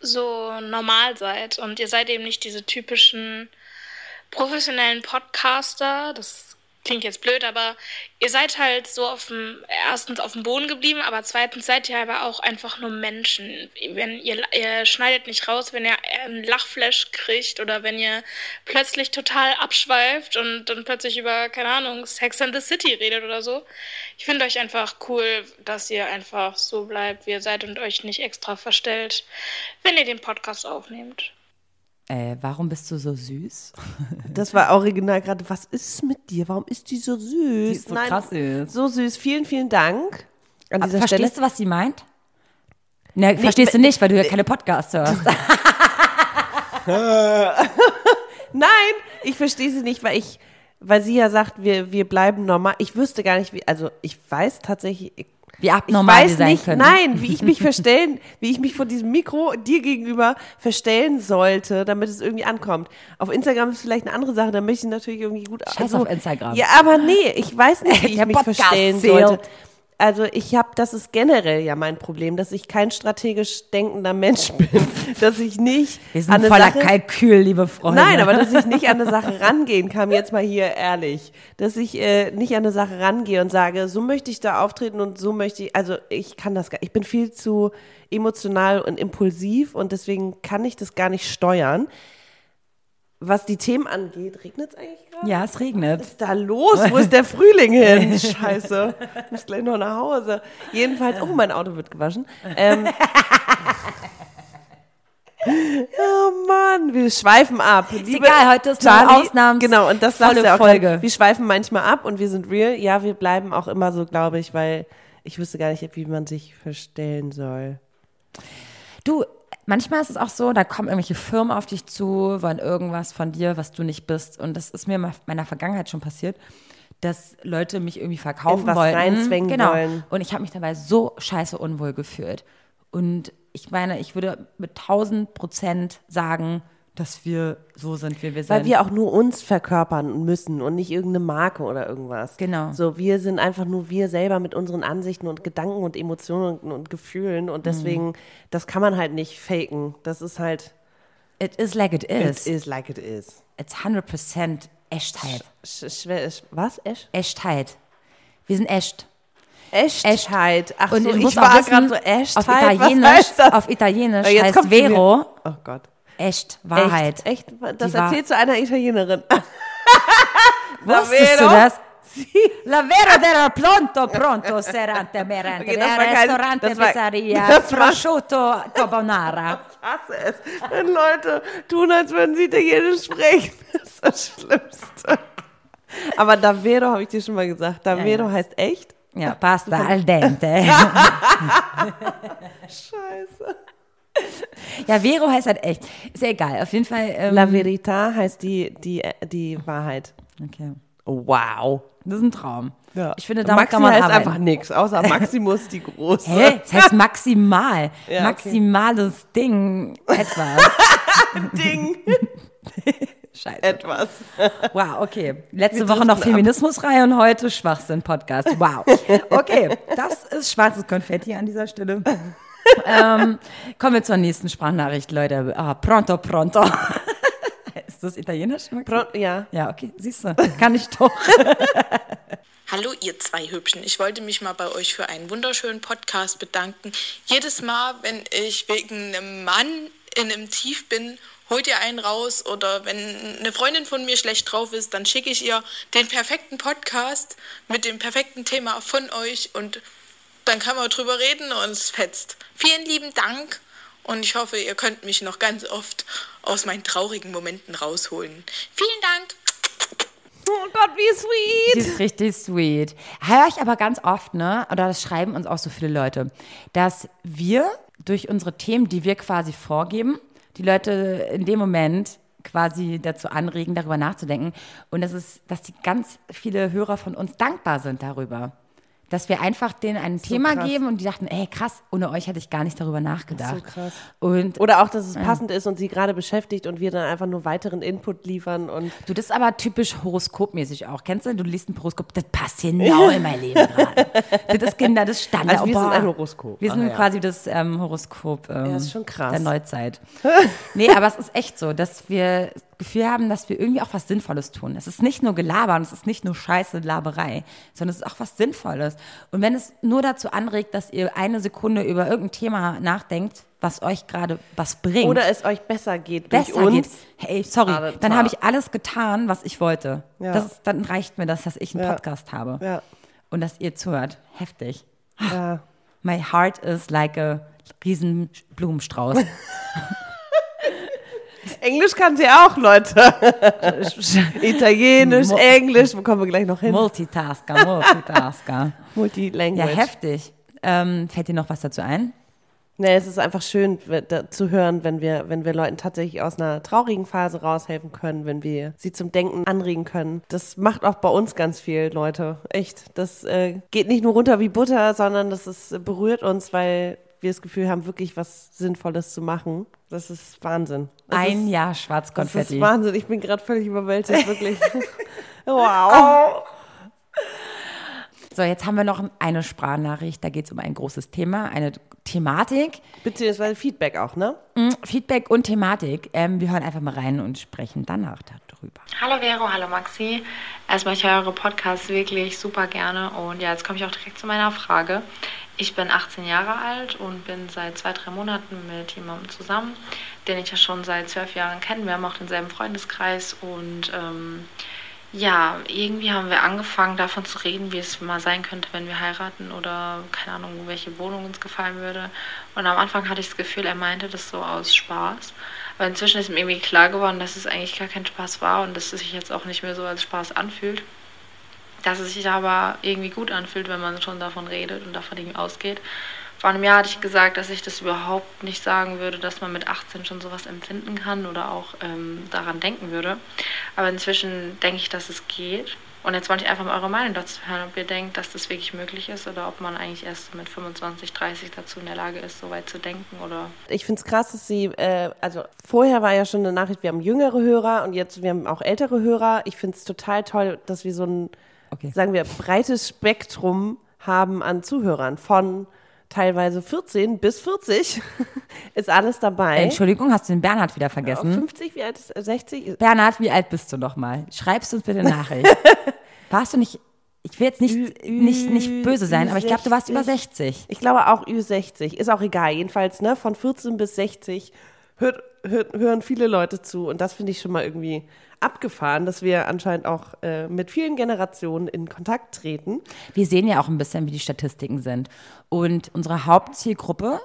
so normal seid und ihr seid eben nicht diese typischen professionellen Podcaster. Das klingt jetzt blöd, aber ihr seid halt so auf dem, erstens auf dem Boden geblieben, aber zweitens seid ihr aber auch einfach nur Menschen. Wenn ihr, ihr schneidet nicht raus, wenn ihr einen Lachflash kriegt oder wenn ihr plötzlich total abschweift und dann plötzlich über, keine Ahnung, Sex and the City redet oder so. Ich finde euch einfach cool, dass ihr einfach so bleibt, wie ihr seid und euch nicht extra verstellt, wenn ihr den Podcast aufnehmt. Äh, warum bist du so süß? Das war original gerade. Was ist mit dir? Warum ist die so süß? Die ist so krass süß. So süß. Vielen, vielen Dank. An Aber dieser Stelle. verstehst du, was sie meint? Ne, verstehst du nicht, weil du ja keine Podcasts hörst. Nein, ich verstehe sie nicht, weil ich, weil sie ja sagt, wir, wir bleiben normal. Ich wüsste gar nicht, wie, also ich weiß tatsächlich, ich, Wie ich abnormal weiß sie sein nicht, können. nein, wie ich mich verstellen, wie ich mich vor diesem Mikro dir gegenüber verstellen sollte, damit es irgendwie ankommt. Auf Instagram ist vielleicht eine andere Sache, da möchte ich natürlich irgendwie gut. Scheiß auf Instagram. Ja, aber nee, ich weiß nicht, wie ich mich Podcast verstellen zählt. sollte. Also ich habe, das ist generell ja mein Problem, dass ich kein strategisch denkender Mensch bin, dass ich nicht Wir sind an eine voller Sache, Kalkül, liebe Freunde. Nein, aber dass ich nicht an eine Sache rangehen kann, jetzt mal hier ehrlich, dass ich äh, nicht an eine Sache rangehe und sage, so möchte ich da auftreten und so möchte ich, also ich kann das gar, ich bin viel zu emotional und impulsiv und deswegen kann ich das gar nicht steuern. Was die Themen angeht, regnet es eigentlich gerade? Ja, es regnet. Was ist da los? Wo ist der Frühling hin? Scheiße. Ich muss gleich noch nach Hause. Jedenfalls, oh, mein Auto wird gewaschen. Ähm, oh Mann, wir schweifen ab. Liebe egal, heute ist eine ausnahmsvolle Genau, und das sagst du ja auch Folge. Wir schweifen manchmal ab und wir sind real. Ja, wir bleiben auch immer so, glaube ich, weil ich wüsste gar nicht, wie man sich verstellen soll. Du, manchmal ist es auch so, da kommen irgendwelche Firmen auf dich zu, wollen irgendwas von dir, was du nicht bist. Und das ist mir in meiner Vergangenheit schon passiert, dass Leute mich irgendwie verkaufen In was wollten. reinzwängen genau. wollen. Und ich habe mich dabei so scheiße unwohl gefühlt. Und ich meine, ich würde mit 1000 Prozent sagen, dass wir so sind, wie wir sind. Weil wir auch nur uns verkörpern müssen und nicht irgendeine Marke oder irgendwas. Genau. So, wir sind einfach nur wir selber mit unseren Ansichten und Gedanken und Emotionen und, und Gefühlen und deswegen, Mhm. das kann man halt nicht faken. Das ist halt, It is like it is. it is like it is. It's 100% Echtheit. Sch ist, was? Echt? Echtheit. Wir sind echt. Echtheit. Ach Und so, ich war gerade so Echtheit. auf Italienisch, auf Italienisch heißt Vero Oh Gott. Echt, Wahrheit. Echt? Echt? Das Die erzählst du einer Italienerin. Wusstest du das? La Vero della pronto, pronto, serante, merente, Okay, das kein- Restaurante, das war- Pizzeria, das prosciutto, carbonara. Ich hasse es, wenn Leute tun, als würden sie Italienisch sprechen. Das ist das Schlimmste. Aber Davvero habe ich dir schon mal gesagt. Davvero Ja, ja. heißt echt? Ja, pasta al dente. Scheiße. Ja, Vero heißt halt echt. Ist ja egal, auf jeden Fall. Ähm, La Verità heißt die, die, die Wahrheit. Okay. Wow. Das ist ein Traum. Ja. Ich finde, damit Maxi kann man heißt arbeiten. einfach nichts, außer Maximus die Große. Hä? Das heißt maximal. Ja, okay. Maximales Ding. Etwas. Ding. Scheiße. Etwas. Wow, okay. Letzte Wir Woche noch. Feminismusreihe und heute Schwachsinn-Podcast. Wow. Okay, das ist schwarzes Konfetti an dieser Stelle. Ähm, kommen wir zur nächsten Sprachnachricht, Leute. Ah, pronto, pronto. ist das Italienisch? Pro, ja. Ja, okay, siehst du. Kann ich doch. Hallo ihr zwei Hübschen. Ich wollte mich mal bei euch für einen wunderschönen Podcast bedanken. Jedes Mal, wenn ich wegen einem Mann in einem Tief bin, holt ihr einen raus oder wenn eine Freundin von mir schlecht drauf ist, dann schicke ich ihr den perfekten Podcast mit dem perfekten Thema von euch und dann kann man drüber reden und es fetzt. Vielen lieben Dank und ich hoffe, ihr könnt mich noch ganz oft aus meinen traurigen Momenten rausholen. Vielen Dank. Oh Gott, wie Die sweet. ist richtig sweet. Höre ich aber ganz oft, ne, oder das schreiben uns auch so viele Leute, dass wir durch unsere Themen, die wir quasi vorgeben, die Leute in dem Moment quasi dazu anregen, darüber nachzudenken. Und das ist, dass die ganz viele Hörer von uns dankbar sind darüber. Dass wir einfach denen ein Thema krass. geben und die dachten, ey krass, ohne euch hätte ich gar nicht darüber nachgedacht. So krass. Und Oder auch, dass es passend ist und sie gerade beschäftigt und wir dann einfach nur weiteren Input liefern und Du, das ist aber typisch horoskopmäßig auch. Kennst du? Du liest ein Horoskop, das passt genau in mein Leben gerade. Das ist Kinder, das Standard. Also wir Oh, sind ein Horoskop. Wir sind Ah, ja. quasi das ähm, Horoskop ähm, Ja, ist schon krass. der Neuzeit. nee, aber es ist echt so, dass wir das Gefühl haben, dass wir irgendwie auch was Sinnvolles tun. Es ist nicht nur Gelaber und es ist nicht nur Scheiße, Laberei, sondern es ist auch was Sinnvolles. Und wenn es nur dazu anregt, dass ihr eine Sekunde über irgendein Thema nachdenkt, was euch gerade was bringt, oder es euch besser geht besser durch uns. geht. Hey, sorry, Gerade dann habe ich alles getan, was ich wollte. Ja. Das ist, dann reicht mir das, dass ich einen Ja. Podcast habe Ja. und dass ihr zuhört. Heftig. My heart is like a riesen Blumenstrauß. Englisch kann sie auch, Leute. Italienisch, Mo- Englisch, wo kommen wir gleich noch hin? Multitasker, Multitasker. ja, Multilanguage. heftig. Ähm, fällt dir noch was dazu ein? Nee, es ist einfach schön zu hören, wenn wir, wenn wir Leuten tatsächlich aus einer traurigen Phase raushelfen können, wenn wir sie zum Denken anregen können. Das macht auch bei uns ganz viel, Leute. Echt. Das äh, geht nicht nur runter wie Butter, sondern das ist, berührt uns, weil wir das Gefühl haben, wirklich was Sinnvolles zu machen. Das ist Wahnsinn. Das Ein ist, Jahr Das Schwarzkonfetti. ist Wahnsinn. Ich bin gerade völlig überwältigt, wirklich. wow. So, jetzt haben wir noch eine Sprachnachricht. Da geht es um ein großes Thema, eine Thematik. Beziehungsweise Feedback auch, ne? Mm, Feedback und Thematik. Ähm, wir hören einfach mal rein und sprechen danach darüber. Hallo Vero, hallo Maxi. Erstmal, ich höre eure Podcasts wirklich super gerne und ja, jetzt komme ich auch direkt zu meiner Frage. Ich bin 18 Jahre alt und bin seit zwei, drei Monaten mit jemandem zusammen, den ich ja schon seit zwölf Jahren kenne. Wir haben auch denselben Freundeskreis und ähm, ja, irgendwie haben wir angefangen davon zu reden, wie es mal sein könnte, wenn wir heiraten oder keine Ahnung, welche Wohnung uns gefallen würde. Und am Anfang hatte ich das Gefühl, er meinte das so aus Spaß. Aber inzwischen ist mir irgendwie klar geworden, dass es eigentlich gar kein Spaß war und dass es sich jetzt auch nicht mehr so als Spaß anfühlt. Dass es sich aber irgendwie gut anfühlt, wenn man schon davon redet und davon irgendwie ausgeht. Vor einem Jahr hatte ich gesagt, dass ich das überhaupt nicht sagen würde, dass man mit 18 schon sowas empfinden kann oder auch ähm, daran denken würde. Aber inzwischen denke ich, dass es geht. Und jetzt wollte ich einfach mal eure Meinung dazu hören, ob ihr denkt, dass das wirklich möglich ist oder ob man eigentlich erst mit 25, 30 dazu in der Lage ist, so weit zu denken oder Ich finde es krass, dass sie, äh, also vorher war ja schon eine Nachricht, wir haben jüngere Hörer und jetzt wir haben auch ältere Hörer. Ich finde es total toll, dass wir so ein, sagen wir, breites Spektrum haben an Zuhörern von teilweise 14 bis 40 ist alles dabei. Entschuldigung, hast du den Bernhard wieder vergessen? 50, wie alt ist er? 60? Bernhard, wie alt bist du noch mal? Schreibst uns bitte eine Nachricht. Warst du nicht, ich will jetzt nicht, nicht, nicht böse sein, aber ich glaube, du warst über 60. Ich glaube auch Ü60. Ist auch egal. Jedenfalls, ne, von 14 bis 60 hört, hört, hören viele Leute zu. Und das finde ich schon mal irgendwie abgefahren, dass wir anscheinend auch äh, mit vielen Generationen in Kontakt treten. Wir sehen ja auch ein bisschen, wie die Statistiken sind. Und unsere Hauptzielgruppe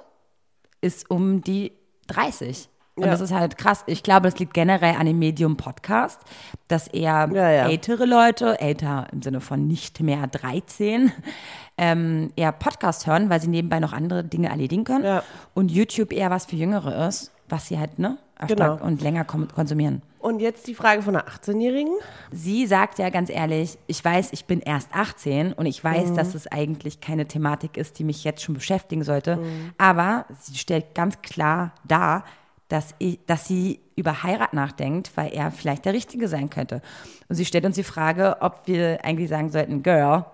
ist um die 30. Und Ja. das ist halt krass. Ich glaube, das liegt generell an dem Medium Podcast, dass eher ja. ältere Leute, älter im Sinne von nicht mehr 13, ähm, eher Podcast hören, weil sie nebenbei noch andere Dinge erledigen können. Und YouTube eher was für Jüngere ist, was sie halt ne, Genau. und länger konsumieren. Und jetzt die Frage von einer 18-Jährigen. Sie sagt ja ganz ehrlich, ich weiß, ich bin erst 18 und ich weiß, Mhm. dass es eigentlich keine Thematik ist, die mich jetzt schon beschäftigen sollte. Mhm. Aber sie stellt ganz klar dar, dass, ich, dass sie über Heirat nachdenkt, weil er vielleicht der Richtige sein könnte. Und sie stellt uns die Frage, ob wir eigentlich sagen sollten, Girl,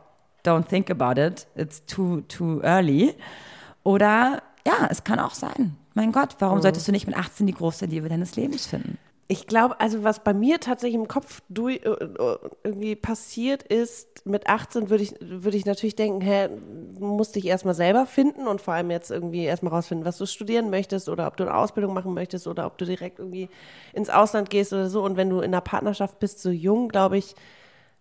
don't think about it, it's too, too early. Oder ja, es kann auch sein. Mein Gott, warum Mhm. solltest du nicht mit 18 die große Liebe deines Lebens finden? Ich glaube, also was bei mir tatsächlich im Kopf durch, äh, irgendwie passiert ist, mit 18 würde ich, würde ich natürlich denken, hä, du musst dich erstmal selber finden und vor allem jetzt irgendwie erstmal rausfinden, was du studieren möchtest oder ob du eine Ausbildung machen möchtest oder ob du direkt irgendwie ins Ausland gehst oder so. Und wenn du in einer Partnerschaft bist, so jung, glaube ich,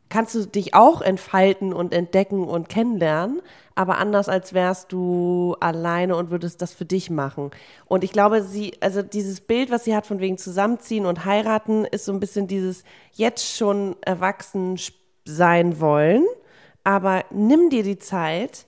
kannst du dich auch entfalten und entdecken und kennenlernen, aber anders als wärst du alleine und würdest das für dich machen. Und ich glaube, sie, also dieses Bild, was sie hat von wegen zusammenziehen und heiraten, ist so ein bisschen dieses jetzt schon erwachsen sein wollen, aber nimm dir die Zeit,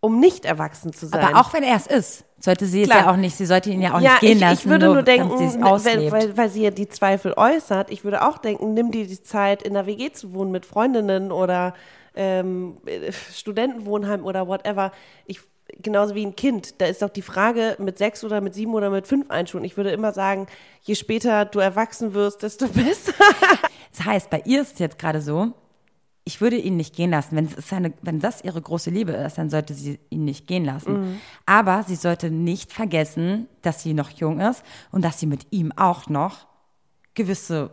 um nicht erwachsen zu sein. Aber auch wenn er es ist, sollte sie es Klar. ja auch nicht, sie sollte ihn ja auch ja, nicht gehen ich, lassen. Ich würde nur denken, sie es wenn, weil, weil sie ja die Zweifel äußert, ich würde auch denken, nimm dir die Zeit, in der WG zu wohnen mit Freundinnen oder ähm, äh, Studentenwohnheim oder whatever. Ich, genauso wie ein Kind. Da ist doch die Frage mit sechs oder mit sieben oder mit fünf einschulen. Ich würde immer sagen, je später du erwachsen wirst, desto besser. Das heißt, bei ihr ist es jetzt gerade so, ich würde ihn nicht gehen lassen. Wenn, es seine, wenn das ihre große Liebe ist, dann sollte sie ihn nicht gehen lassen. Mhm. Aber sie sollte nicht vergessen, dass sie noch jung ist und dass sie mit ihm auch noch gewisse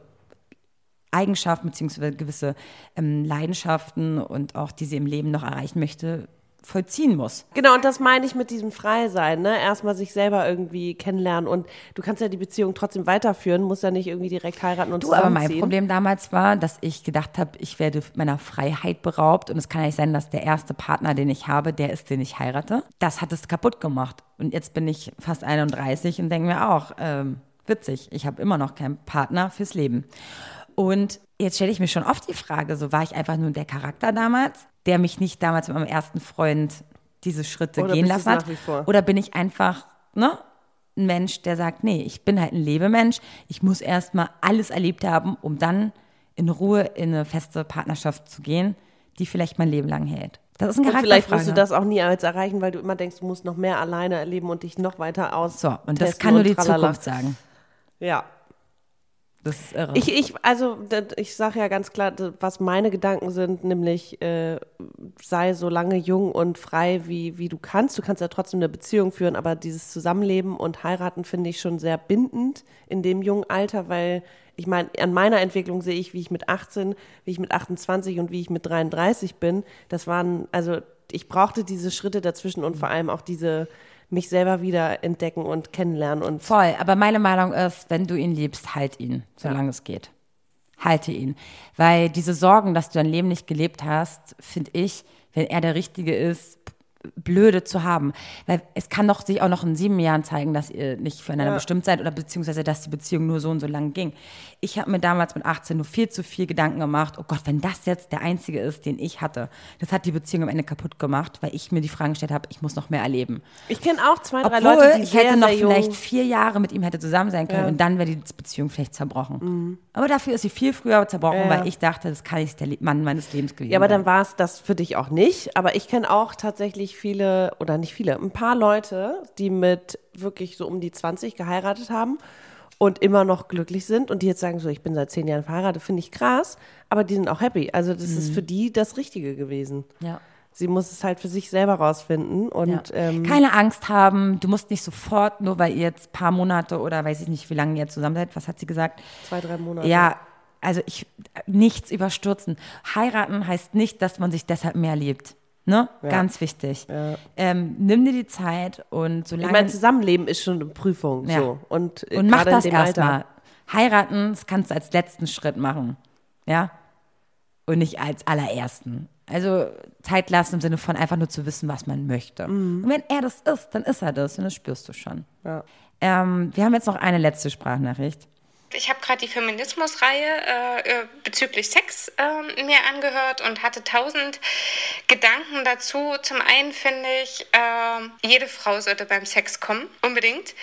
Eigenschaften beziehungsweise gewisse ähm, Leidenschaften und auch, die sie im Leben noch erreichen möchte, vollziehen muss. Genau, und das meine ich mit diesem Freisein, ne? Erstmal sich selber irgendwie kennenlernen und du kannst ja die Beziehung trotzdem weiterführen, musst ja nicht irgendwie direkt heiraten und Du, aber mein. Problem damals war, dass ich gedacht habe, ich werde meiner Freiheit beraubt und es kann ja nicht sein, dass der erste Partner, den ich habe, der ist, den ich heirate. Das hat es kaputt gemacht. Und jetzt bin ich fast 31 und denke mir auch, ähm, witzig. Ich habe immer noch keinen Partner fürs Leben. Und jetzt stelle ich mir schon oft die Frage, so war ich einfach nur der Charakter damals, der mich nicht damals mit meinem ersten Freund diese Schritte Oder gehen lassen hat? Oder bin ich einfach, ne? Ein Mensch, der sagt, nee, ich bin halt ein Lebemensch. Ich muss erstmal alles erlebt haben, um dann in Ruhe in eine feste Partnerschaft zu gehen, die vielleicht mein Leben lang hält. Das ist ein Und vielleicht wirst du das auch nie als erreichen, weil du immer denkst, du musst noch mehr alleine erleben und dich noch weiter aus. So, und das kann nur die Zukunft sagen. Ja. Das ist irre. Ich, ich, also ich sage ja ganz klar, was meine Gedanken sind, nämlich äh, sei so lange jung und frei, wie, wie du kannst. Du kannst ja trotzdem eine Beziehung führen, aber dieses Zusammenleben und heiraten finde ich schon sehr bindend in dem jungen Alter, weil ich meine, an meiner Entwicklung sehe ich, wie ich mit 18, wie ich mit 28 und wie ich mit 33 bin. Das waren, also ich brauchte diese Schritte dazwischen und vor allem auch diese mich selber wieder entdecken und kennenlernen und Voll, aber meine Meinung ist, wenn du ihn liebst, halt ihn, solange es geht. Halte ihn. Weil diese Sorgen, dass du dein Leben nicht gelebt hast, finde ich, wenn er der Richtige ist, blöde zu haben. Weil es kann doch sich auch noch in sieben Jahren zeigen, dass ihr nicht füreinander Ja. bestimmt seid oder beziehungsweise, dass die Beziehung nur so und so lang ging. Ich habe mir damals mit 18 nur viel zu viel Gedanken gemacht, oh Gott, wenn das jetzt der einzige ist, den ich hatte. Das hat die Beziehung am Ende kaputt gemacht, weil ich mir die Fragen gestellt habe, ich muss noch mehr erleben. Ich kenne auch zwei, drei Obwohl, Leute, die ich sehr, hätte noch vielleicht vier Jahre mit ihm hätte zusammen sein können Ja. und dann wäre die Beziehung vielleicht zerbrochen. Aber dafür ist sie viel früher zerbrochen, Ja. weil ich dachte, das kann nicht der Mann meines Lebens gewesen Ja, aber dann war es das für dich auch nicht. Aber ich kenne auch tatsächlich viele, oder nicht viele, ein paar Leute, die mit wirklich so um die 20 geheiratet haben und immer noch glücklich sind und die jetzt sagen so, ich bin seit zehn Jahren verheiratet, finde ich krass, aber die sind auch happy. Also das ist Mhm. für die das Richtige gewesen. Ja. Sie muss es halt für sich selber rausfinden und Ja. ähm, Keine Angst haben, du musst nicht sofort, nur weil ihr jetzt ein paar Monate oder weiß ich nicht, wie lange ihr zusammen seid, was hat sie gesagt? zwei, drei Monate. Ja, also ich, nichts überstürzen. Heiraten heißt nicht, dass man sich deshalb mehr liebt. Ne? Ja. Ganz wichtig. Ähm, nimm dir die Zeit und solange. Ich meine, Zusammenleben ist schon eine Prüfung. Ja. So. Und, äh, Und mach das erstmal. Heiraten, das kannst du als letzten Schritt machen. Ja? Und nicht als allerersten. Also Zeit lassen im Sinne von einfach nur zu wissen, was man möchte. Und wenn er das ist, dann ist er das und das spürst du schon. Ja. Ähm, wir haben jetzt noch eine letzte Sprachnachricht. Ich habe gerade die Feminismusreihe äh, äh, bezüglich Sex ähm, mir angehört und hatte tausend Gedanken dazu. Zum einen finde ich, ähm, jede Frau sollte beim Sex kommen, unbedingt.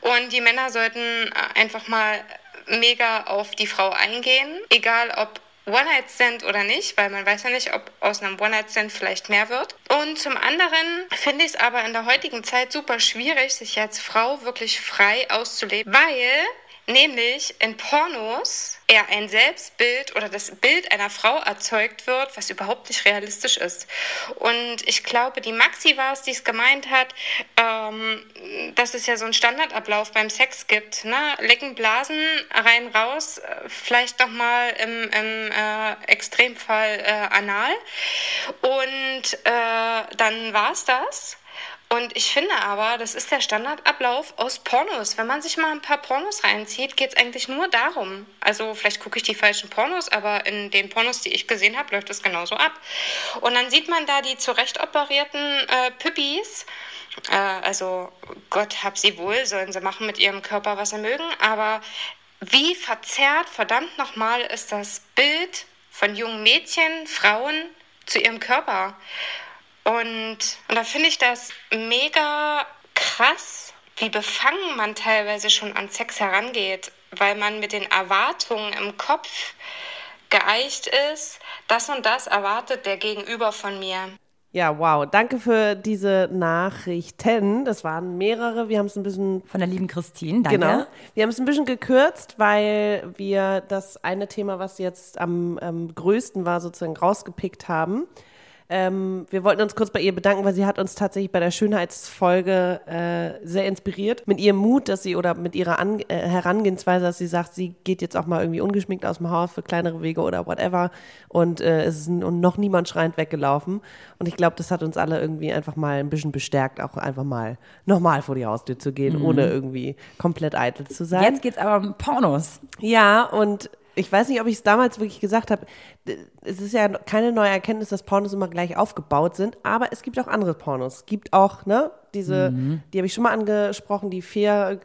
Und die Männer sollten äh, einfach mal mega auf die Frau eingehen, egal ob One-Night-Stand oder nicht, weil man weiß ja nicht, ob aus einem One-Night-Stand vielleicht mehr wird. Und zum anderen finde ich es aber in der heutigen Zeit super schwierig, sich als Frau wirklich frei auszuleben, weil nämlich in Pornos eher ein Selbstbild oder das Bild einer Frau erzeugt wird, was überhaupt nicht realistisch ist. Und ich glaube, die Maxi war es, die es gemeint hat, ähm, dass es ja so einen Standardablauf beim Sex gibt. Ne? Lecken, Blasen, rein, raus, äh, vielleicht nochmal im, im äh, Extremfall äh, anal. Und äh, dann war es das. Und ich finde aber, das ist der Standardablauf aus Pornos. Wenn man sich mal ein paar Pornos reinzieht, geht es eigentlich nur darum. Also vielleicht gucke ich die falschen Pornos, aber in den Pornos, die ich gesehen habe, läuft es genauso ab. Und dann sieht man da die zurecht operierten äh, Püppis. Äh, also Gott hab sie wohl, sollen sie machen mit ihrem Körper, was sie mögen. Aber wie verzerrt, verdammt nochmal, ist das Bild von jungen Mädchen, Frauen zu ihrem Körper. Und, und da finde ich das mega krass, wie befangen man teilweise schon an Sex herangeht, weil man mit den Erwartungen im Kopf geeicht ist, das und das erwartet der Gegenüber von mir. Ja, wow. Danke für diese Nachrichten. Das waren mehrere. Wir haben es ein bisschen. Von der lieben Christine, danke. Genau. Wir haben es ein bisschen gekürzt, weil wir das eine Thema, was jetzt am ähm, größten war, sozusagen rausgepickt haben. Ähm, wir wollten uns kurz bei ihr bedanken, weil sie hat uns tatsächlich bei der Schönheitsfolge äh, sehr inspiriert. Mit ihrem Mut, dass sie oder mit ihrer An äh, Herangehensweise, dass sie sagt, sie geht jetzt auch mal irgendwie ungeschminkt aus dem Haus für kleinere Wege oder whatever. Und äh, es ist noch niemand schreiend weggelaufen. Und ich glaube, das hat uns alle irgendwie einfach mal ein bisschen bestärkt, auch einfach mal normal vor die Haustür zu gehen, Mhm. ohne irgendwie komplett eitel zu sein. Jetzt geht's aber um Pornos. Ja, und Ich weiß nicht, ob ich es damals wirklich gesagt habe. Es ist ja keine neue Erkenntnis, dass Pornos immer gleich aufgebaut sind, aber es gibt auch andere Pornos. Es gibt auch, ne, diese, Mhm. die habe ich schon mal angesprochen, die fair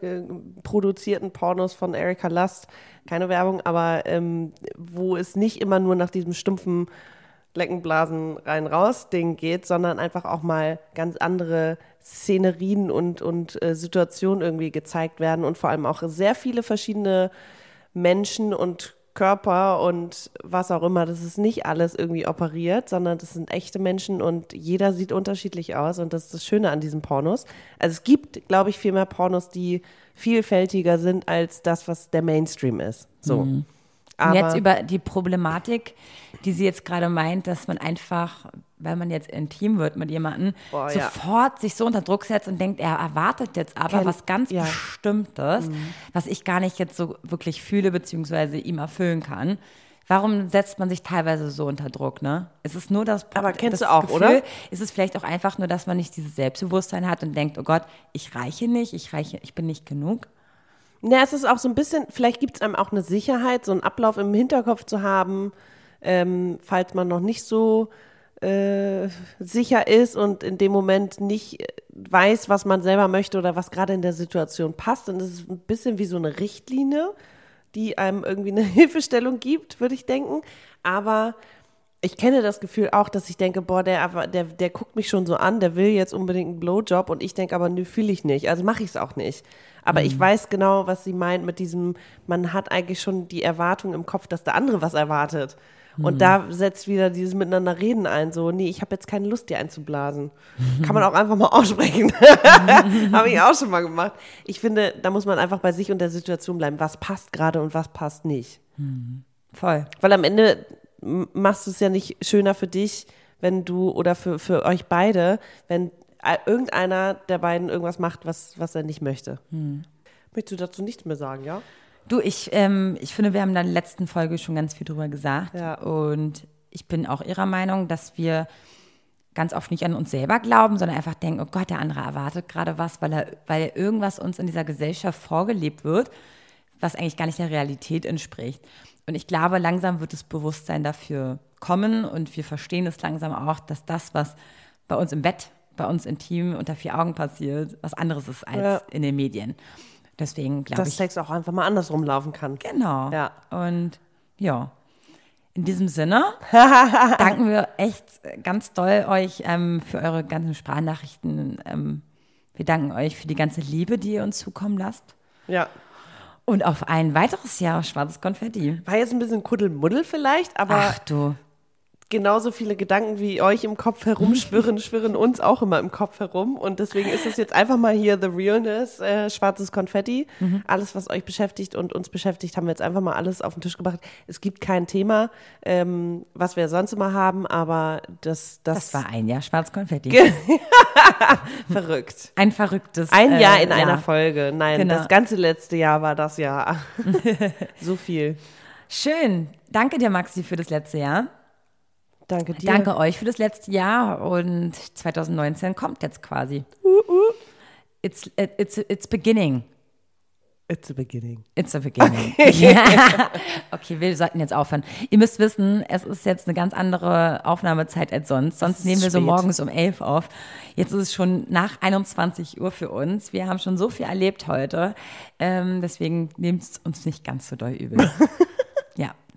produzierten Pornos von Erika Lust. Keine Werbung, aber ähm, wo es nicht immer nur nach diesem stumpfen Leckenblasen rein raus Ding geht, sondern einfach auch mal ganz andere Szenerien und, und äh, Situationen irgendwie gezeigt werden und vor allem auch sehr viele verschiedene Menschen und Körper und was auch immer. Das ist nicht alles irgendwie operiert, sondern das sind echte Menschen und jeder sieht unterschiedlich aus und das ist das Schöne an diesen Pornos. Also es gibt, glaube ich, viel mehr Pornos, die vielfältiger sind als das, was der Mainstream ist. So. Mhm. Aber Und jetzt über die Problematik, die sie jetzt gerade meint, dass man einfach, weil man jetzt intim wird mit jemandem, Boah, ja. sofort sich so unter Druck setzt und denkt, er erwartet jetzt aber Kenn- was ganz ja. Bestimmtes, Mhm. was ich gar nicht jetzt so wirklich fühle, beziehungsweise ihm erfüllen kann. Warum setzt man sich teilweise so unter Druck, ne? Es ist nur das Aber kennst das du auch, Gefühl, oder? Ist es vielleicht auch einfach nur, dass man nicht dieses Selbstbewusstsein hat und denkt, oh Gott, ich reiche nicht, ich reiche, ich bin nicht genug. Ja, es ist auch so ein bisschen, vielleicht gibt es einem auch eine Sicherheit, so einen Ablauf im Hinterkopf zu haben, ähm, falls man noch nicht so äh, sicher ist und in dem Moment nicht weiß, was man selber möchte oder was gerade in der Situation passt. Und es ist ein bisschen wie so eine Richtlinie, die einem irgendwie eine Hilfestellung gibt, würde ich denken. Aber ich kenne das Gefühl auch, dass ich denke, boah, der, aber- der, der guckt mich schon so an, der will jetzt unbedingt einen Blowjob und ich denke aber, nö, fühle ich nicht. Also mache ich es auch nicht. Aber ich weiß genau, was sie meint mit diesem, man hat eigentlich schon die Erwartung im Kopf, dass der andere was erwartet. Und Mhm. da setzt wieder dieses Miteinander reden ein, so, nee, ich habe jetzt keine Lust, dir einzublasen. Kann man auch einfach mal aussprechen. habe ich auch schon mal gemacht. Ich finde, da muss man einfach bei sich und der Situation bleiben. Was passt gerade und was passt nicht. Voll. Weil am Ende machst du es ja nicht schöner für dich, wenn du oder für, für euch beide, wenn irgendeiner der beiden irgendwas macht, was, was er nicht möchte. Hm. Möchtest du dazu nichts mehr sagen, ja? Du, ich, ähm, ich finde, wir haben in der letzten Folge schon ganz viel drüber gesagt. Ja. Und ich bin auch ihrer Meinung, dass wir ganz oft nicht an uns selber glauben, sondern einfach denken, oh Gott, der andere erwartet gerade was, weil, er, weil irgendwas uns in dieser Gesellschaft vorgelebt wird, was eigentlich gar nicht der Realität entspricht. Und ich glaube, langsam wird das Bewusstsein dafür kommen und wir verstehen es langsam auch, dass das, was bei uns im Bett, bei uns intim unter vier Augen passiert, was anderes ist als Ja. in den Medien. Deswegen glaube Dass ich. Sex auch einfach mal andersrum laufen kann. Genau. Ja. Und ja, in diesem Sinne danken wir echt ganz doll euch ähm, für eure ganzen Sprachnachrichten. Ähm, wir danken euch für die ganze Liebe, die ihr uns zukommen lasst. Ja. Und auf ein weiteres Jahr schwarzes Konfetti. War jetzt ein bisschen Kuddelmuddel vielleicht, aber Ach du. Genauso viele Gedanken wie euch im Kopf herumschwirren, schwirren uns auch immer im Kopf herum. Und deswegen ist es jetzt einfach mal hier The Realness, äh, schwarzes Konfetti. Mhm. Alles, was euch beschäftigt und uns beschäftigt, haben wir jetzt einfach mal alles auf den Tisch gebracht. Es gibt kein Thema, ähm, was wir sonst immer haben, aber das, das, Das war ein Jahr schwarzes Konfetti. verrückt. Ein verrücktes Ein äh, Jahr in einer Jahr. Folge. Nein, Genau. das ganze letzte Jahr war das Jahr. so viel. Schön. Danke dir, Maxi, für das letzte Jahr. Danke dir. Danke euch für das letzte Jahr und 2019 kommt jetzt quasi. It's, it's, it's beginning. It's a beginning. It's a beginning. okay, wir sollten jetzt aufhören. Ihr müsst wissen, es ist jetzt eine ganz andere Aufnahmezeit als sonst. Sonst nehmen wir so spät. morgens um 11 auf. Jetzt ist es schon nach 21 Uhr für uns. Wir haben schon so viel erlebt heute. Ähm, deswegen nehmt es uns nicht ganz so doll übel.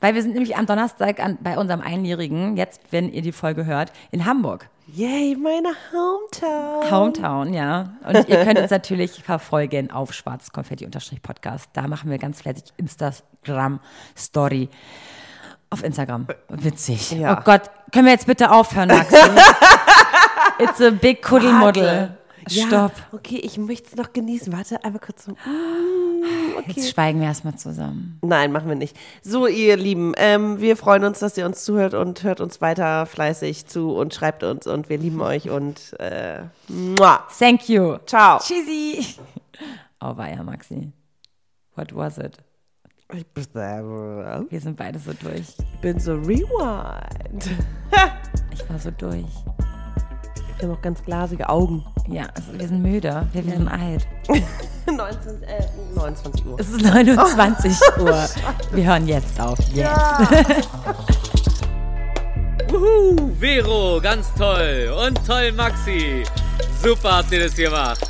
weil wir sind nämlich am Donnerstag an, bei unserem Einjährigen, jetzt, wenn ihr die Folge hört, in Hamburg. Yay, meine Hometown. Hometown, ja. Und ihr könnt uns natürlich verfolgen auf schwarzkonfetti-podcast. Da machen wir ganz fleißig Instagram-Story. Auf Instagram. Witzig. Ja. Oh Gott, können wir jetzt bitte aufhören, Maxi? It's a big Kuddelmuddel. Warte. Stopp. Ja, okay, ich möchte es noch genießen. Warte, einmal kurz so. Mm, okay. Jetzt schweigen wir erstmal zusammen. Nein, machen wir nicht. So, ihr Lieben, ähm, wir freuen uns, dass ihr uns zuhört und hört uns weiter fleißig zu und schreibt uns und wir lieben euch und äh, muah. Thank you. Ciao. Tschüssi. Oh, war ja, Maxi. What was it? Wir sind beide so durch. Ich bin so rewind. Ich war so durch. Wir haben auch ganz glasige Augen. Ja, also wir sind müde. Wir werden alt. 19, äh, 29 Uhr. Es ist 29 Uhr. Wir hören jetzt auf. Jetzt. Ja. Wuhu, Vero, ganz toll. Und toll, Maxi. Super habt ihr das gemacht.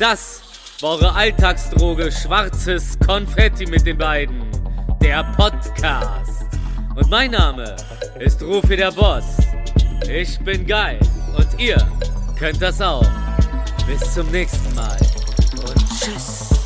Das war eure Alltagsdroge Schwarzes Konfetti mit den beiden. Der Podcast. Und mein Name ist Rufi der Boss. Ich bin geil. Und ihr könnt das auch. Bis zum nächsten Mal. Und tschüss.